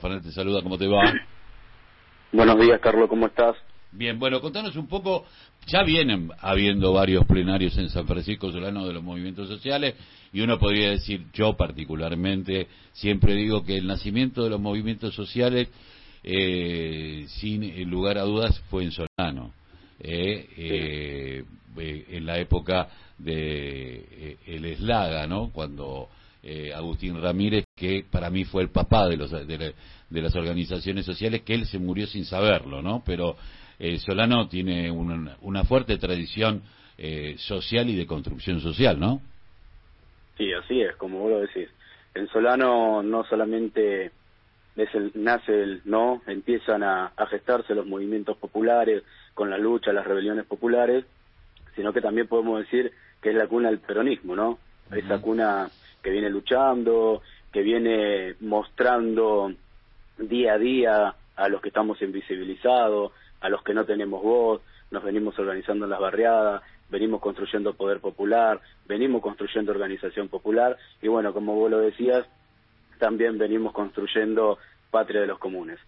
Rafael te saluda, ¿cómo te va? Buenos días, Carlos, ¿cómo estás? Bien, bueno, contanos un poco, ya vienen habiendo varios plenarios en San Francisco Solano de los movimientos sociales y uno podría decir, yo particularmente, siempre digo que el nacimiento de los movimientos sociales, eh, sin lugar a dudas, fue en Solano. Eh, eh, en la época de el Eslaga, ¿no? Cuando eh, Agustín Ramírez, que para mí fue el papá de, los, de, las organizaciones sociales, que él se murió sin saberlo, ¿no? Pero eh, Solano tiene una, fuerte tradición eh, social y de construcción social, ¿no? Sí, así es, como vos lo decís. En Solano no solamente es el, nace el no, empiezan a, gestarse los movimientos populares con la lucha, las rebeliones populares, sino que también podemos decir que es la cuna del peronismo, ¿no? Esa cuna que viene luchando, que viene mostrando día a día a los que estamos invisibilizados, a los que no tenemos voz, nos venimos organizando en las barriadas, venimos construyendo poder popular, venimos construyendo organización popular y bueno, como vos lo decías, también venimos construyendo patria de los comunes.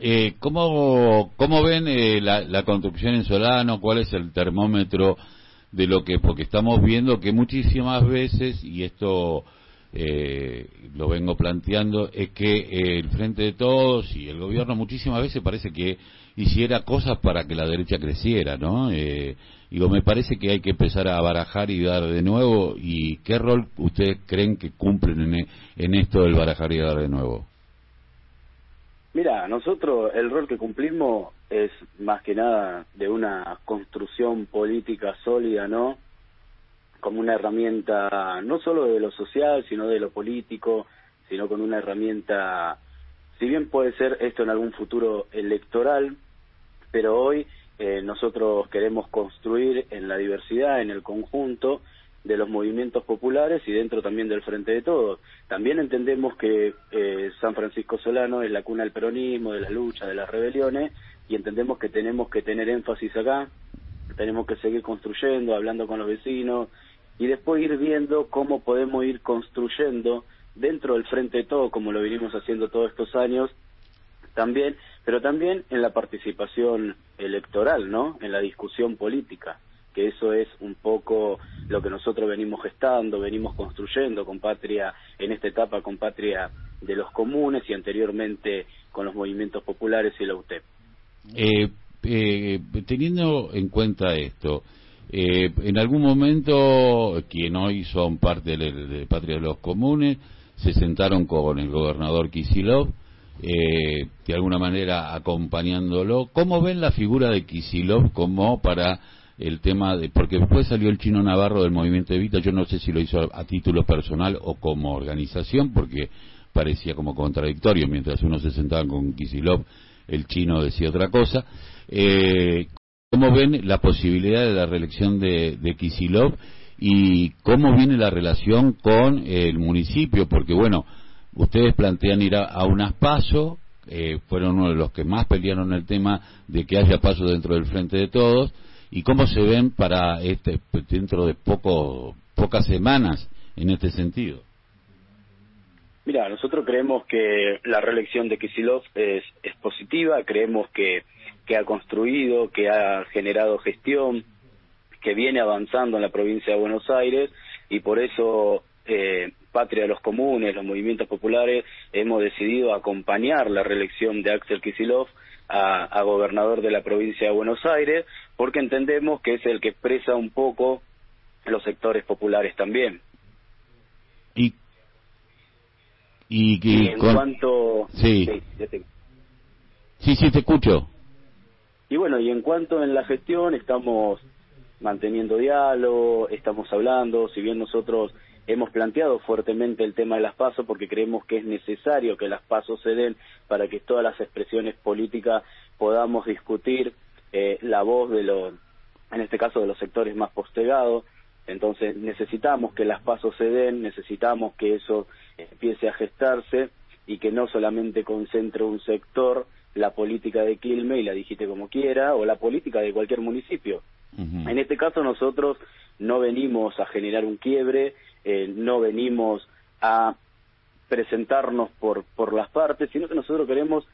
Eh, ¿cómo, ¿Cómo ven eh, la, la construcción en Solano? ¿Cuál es el termómetro de lo que, porque estamos viendo que muchísimas veces, y esto eh, lo vengo planteando, es que eh, el Frente de Todos y el gobierno muchísimas veces parece que hiciera cosas para que la derecha creciera, ¿no? Eh, digo, me parece que hay que empezar a barajar y dar de nuevo, y ¿qué rol ustedes creen que cumplen en, en esto del barajar y dar de nuevo? Mira, nosotros el rol que cumplimos es más que nada de una construcción política sólida, ¿no? Como una herramienta no solo de lo social, sino de lo político, sino con una herramienta, si bien puede ser esto en algún futuro electoral, pero hoy eh, nosotros queremos construir en la diversidad, en el conjunto, de los movimientos populares y dentro también del Frente de Todos. También entendemos que eh, San Francisco Solano es la cuna del peronismo, de la lucha, de las rebeliones, y entendemos que tenemos que tener énfasis acá, tenemos que seguir construyendo, hablando con los vecinos, y después ir viendo cómo podemos ir construyendo dentro del Frente de Todos, como lo venimos haciendo todos estos años, también, pero también en la participación electoral, ¿no? En la discusión política que eso es un poco lo que nosotros venimos gestando, venimos construyendo con Patria, en esta etapa con Patria de los comunes y anteriormente con los movimientos populares y la UTEP. Eh, eh, teniendo en cuenta esto, eh, en algún momento quien hoy son parte de, Patria de los Comunes se sentaron con el gobernador Kisilov, de alguna manera acompañándolo. ¿Cómo ven la figura de Kisilov como para el tema de, porque después salió el chino Navarro del movimiento Evita, yo no sé si lo hizo a, título personal o como organización, porque parecía como contradictorio, mientras uno se sentaba con Kisilov, el chino decía otra cosa. Eh, ¿Cómo ven la posibilidad de la reelección de, de Kisilov y cómo viene la relación con el municipio? Porque bueno, ustedes plantean ir a, unas pasos, eh, fueron uno de los que más pelearon el tema de que haya paso dentro del frente de todos, y cómo se ven para este dentro de poco pocas semanas en este sentido. Mira, nosotros creemos que la reelección de Kisilov es, es positiva, creemos que, que ha construido, que ha generado gestión, que viene avanzando en la provincia de Buenos Aires y por eso eh, Patria de los Comunes, los movimientos populares, hemos decidido acompañar la reelección de Axel Kisilov a, gobernador de la provincia de Buenos Aires, porque entendemos que es el que expresa un poco los sectores populares también. Y, y, en cuanto... Sí. Sí, sí, te escucho. Y bueno, y en cuanto en la gestión estamos manteniendo diálogo, estamos hablando, si bien nosotros hemos planteado fuertemente el tema de las pasos porque creemos que es necesario que las pasos se den para que todas las expresiones políticas podamos discutir eh, la voz de los, en este caso de los sectores más postergados. Entonces necesitamos que las pasos se den, necesitamos que eso empiece a gestarse y que no solamente concentre un sector la política de Quilme y la digite como quiera o la política de cualquier municipio. En este caso nosotros no venimos a generar un quiebre, eh, no venimos a presentarnos por, por las partes, sino que nosotros queremos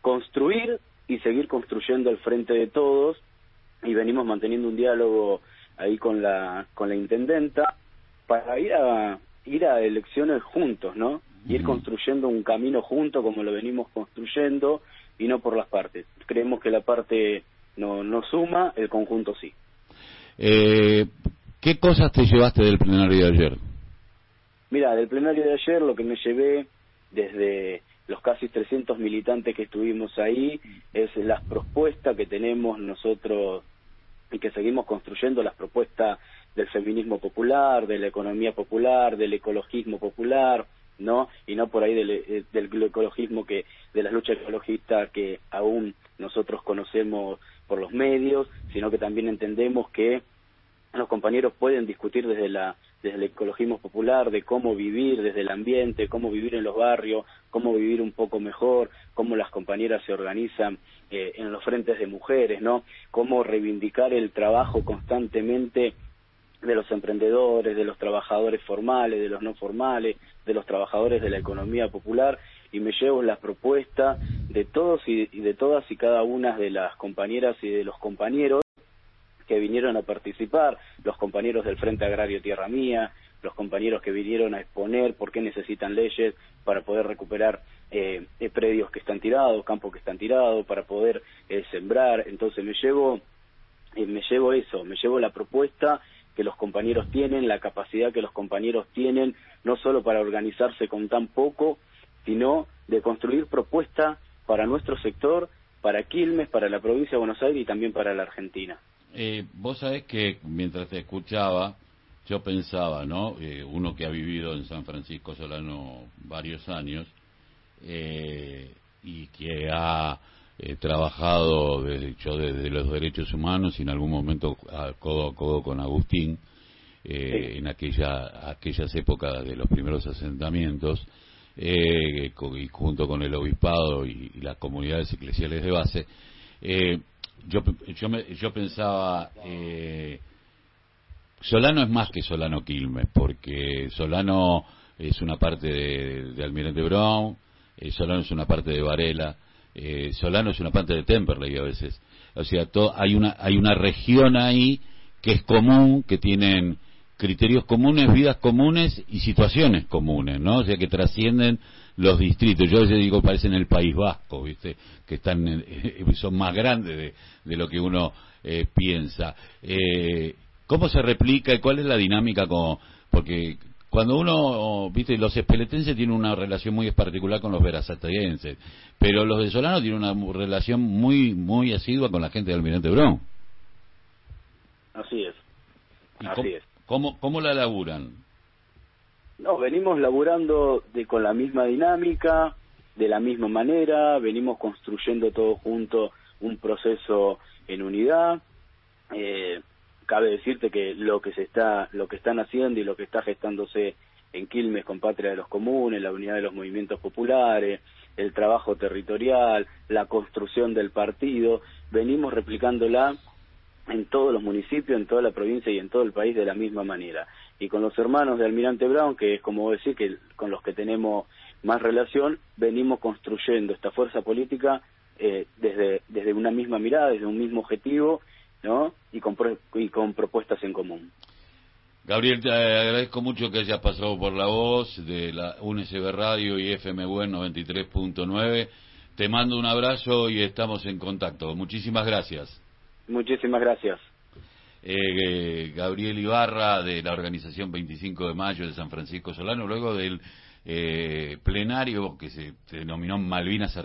construir y seguir construyendo el frente de todos y venimos manteniendo un diálogo ahí con la con la intendenta para ir a ir a elecciones juntos, ¿no? Ir construyendo un camino junto como lo venimos construyendo y no por las partes. Creemos que la parte no, no suma, el conjunto sí. Eh, ¿Qué cosas te llevaste del plenario de ayer? Mira, del plenario de ayer lo que me llevé desde los casi 300 militantes que estuvimos ahí es las propuestas que tenemos nosotros y que seguimos construyendo, las propuestas del feminismo popular, de la economía popular, del ecologismo popular, ¿no? Y no por ahí del, eh, del ecologismo que, de las luchas ecologistas que aún nosotros conocemos por los medios, sino que también entendemos que los compañeros pueden discutir desde la desde el ecologismo popular de cómo vivir desde el ambiente, cómo vivir en los barrios, cómo vivir un poco mejor, cómo las compañeras se organizan eh, en los frentes de mujeres, ¿no? Cómo reivindicar el trabajo constantemente de los emprendedores, de los trabajadores formales, de los no formales, de los trabajadores de la economía popular y me llevo la propuesta de todos y de todas y cada una de las compañeras y de los compañeros que vinieron a participar, los compañeros del Frente Agrario Tierra Mía, los compañeros que vinieron a exponer por qué necesitan leyes para poder recuperar eh, eh, predios que están tirados, campos que están tirados, para poder eh, sembrar. Entonces me llevo, me llevo eso, me llevo la propuesta que los compañeros tienen, la capacidad que los compañeros tienen, no solo para organizarse con tan poco, sino de construir propuestas para nuestro sector, para Quilmes, para la provincia de Buenos Aires y también para la Argentina. Eh, vos sabés que mientras te escuchaba, yo pensaba, ¿no? Eh, uno que ha vivido en San Francisco Solano varios años eh, y que ha eh, trabajado, desde, yo desde los derechos humanos y en algún momento codo a codo con Agustín, en aquella, aquellas épocas de los primeros asentamientos, y junto con el obispado y, y las comunidades eclesiales de base, eh, yo, yo, yo pensaba, eh, Solano es más que Solano Quilmes, porque Solano es una parte de, Almirante Brown, eh, Solano es una parte de Varela, eh, Solano es una parte de Temperley a veces. O sea, hay, una, hay una región ahí que es común, que tienen criterios comunes, vidas comunes y situaciones comunes, ¿no? O sea, que trascienden los distritos. Yo veces digo, parecen el País Vasco, ¿viste? Que están, son más grandes de, lo que uno eh, piensa. Eh, ¿Cómo se replica y cuál es la dinámica? Con, porque cuando uno, viste, los espeletenses tienen una relación muy particular con los verazatenses, pero los de Solano tienen una relación muy, muy asidua con la gente del Almirante Brón. Así es. Así cómo, es. ¿cómo, ¿Cómo la laburan? No, venimos laburando de, con la misma dinámica, de la misma manera, venimos construyendo todo junto un proceso en unidad. Eh, cabe decirte que lo que se está, lo que están haciendo y lo que está gestándose en Quilmes con Patria de los Comunes, la unidad de los movimientos populares, el trabajo territorial, la construcción del partido, venimos replicándola en todos los municipios, en toda la provincia y en todo el país de la misma manera. Y con los hermanos de Almirante Brown, que es como decir que con los que tenemos más relación, venimos construyendo esta fuerza política eh, desde, desde una misma mirada, desde un mismo objetivo, ¿no? Y con, y con propuestas en común. Gabriel, te agradezco mucho que hayas pasado por la voz de la UNSB Radio y FMW 93.9. Te mando un abrazo y estamos en contacto. Muchísimas gracias. Muchísimas gracias. Eh, Gabriel Ibarra de la organización 25 de Mayo de San Francisco Solano, luego del eh, plenario que se denominó Malvinas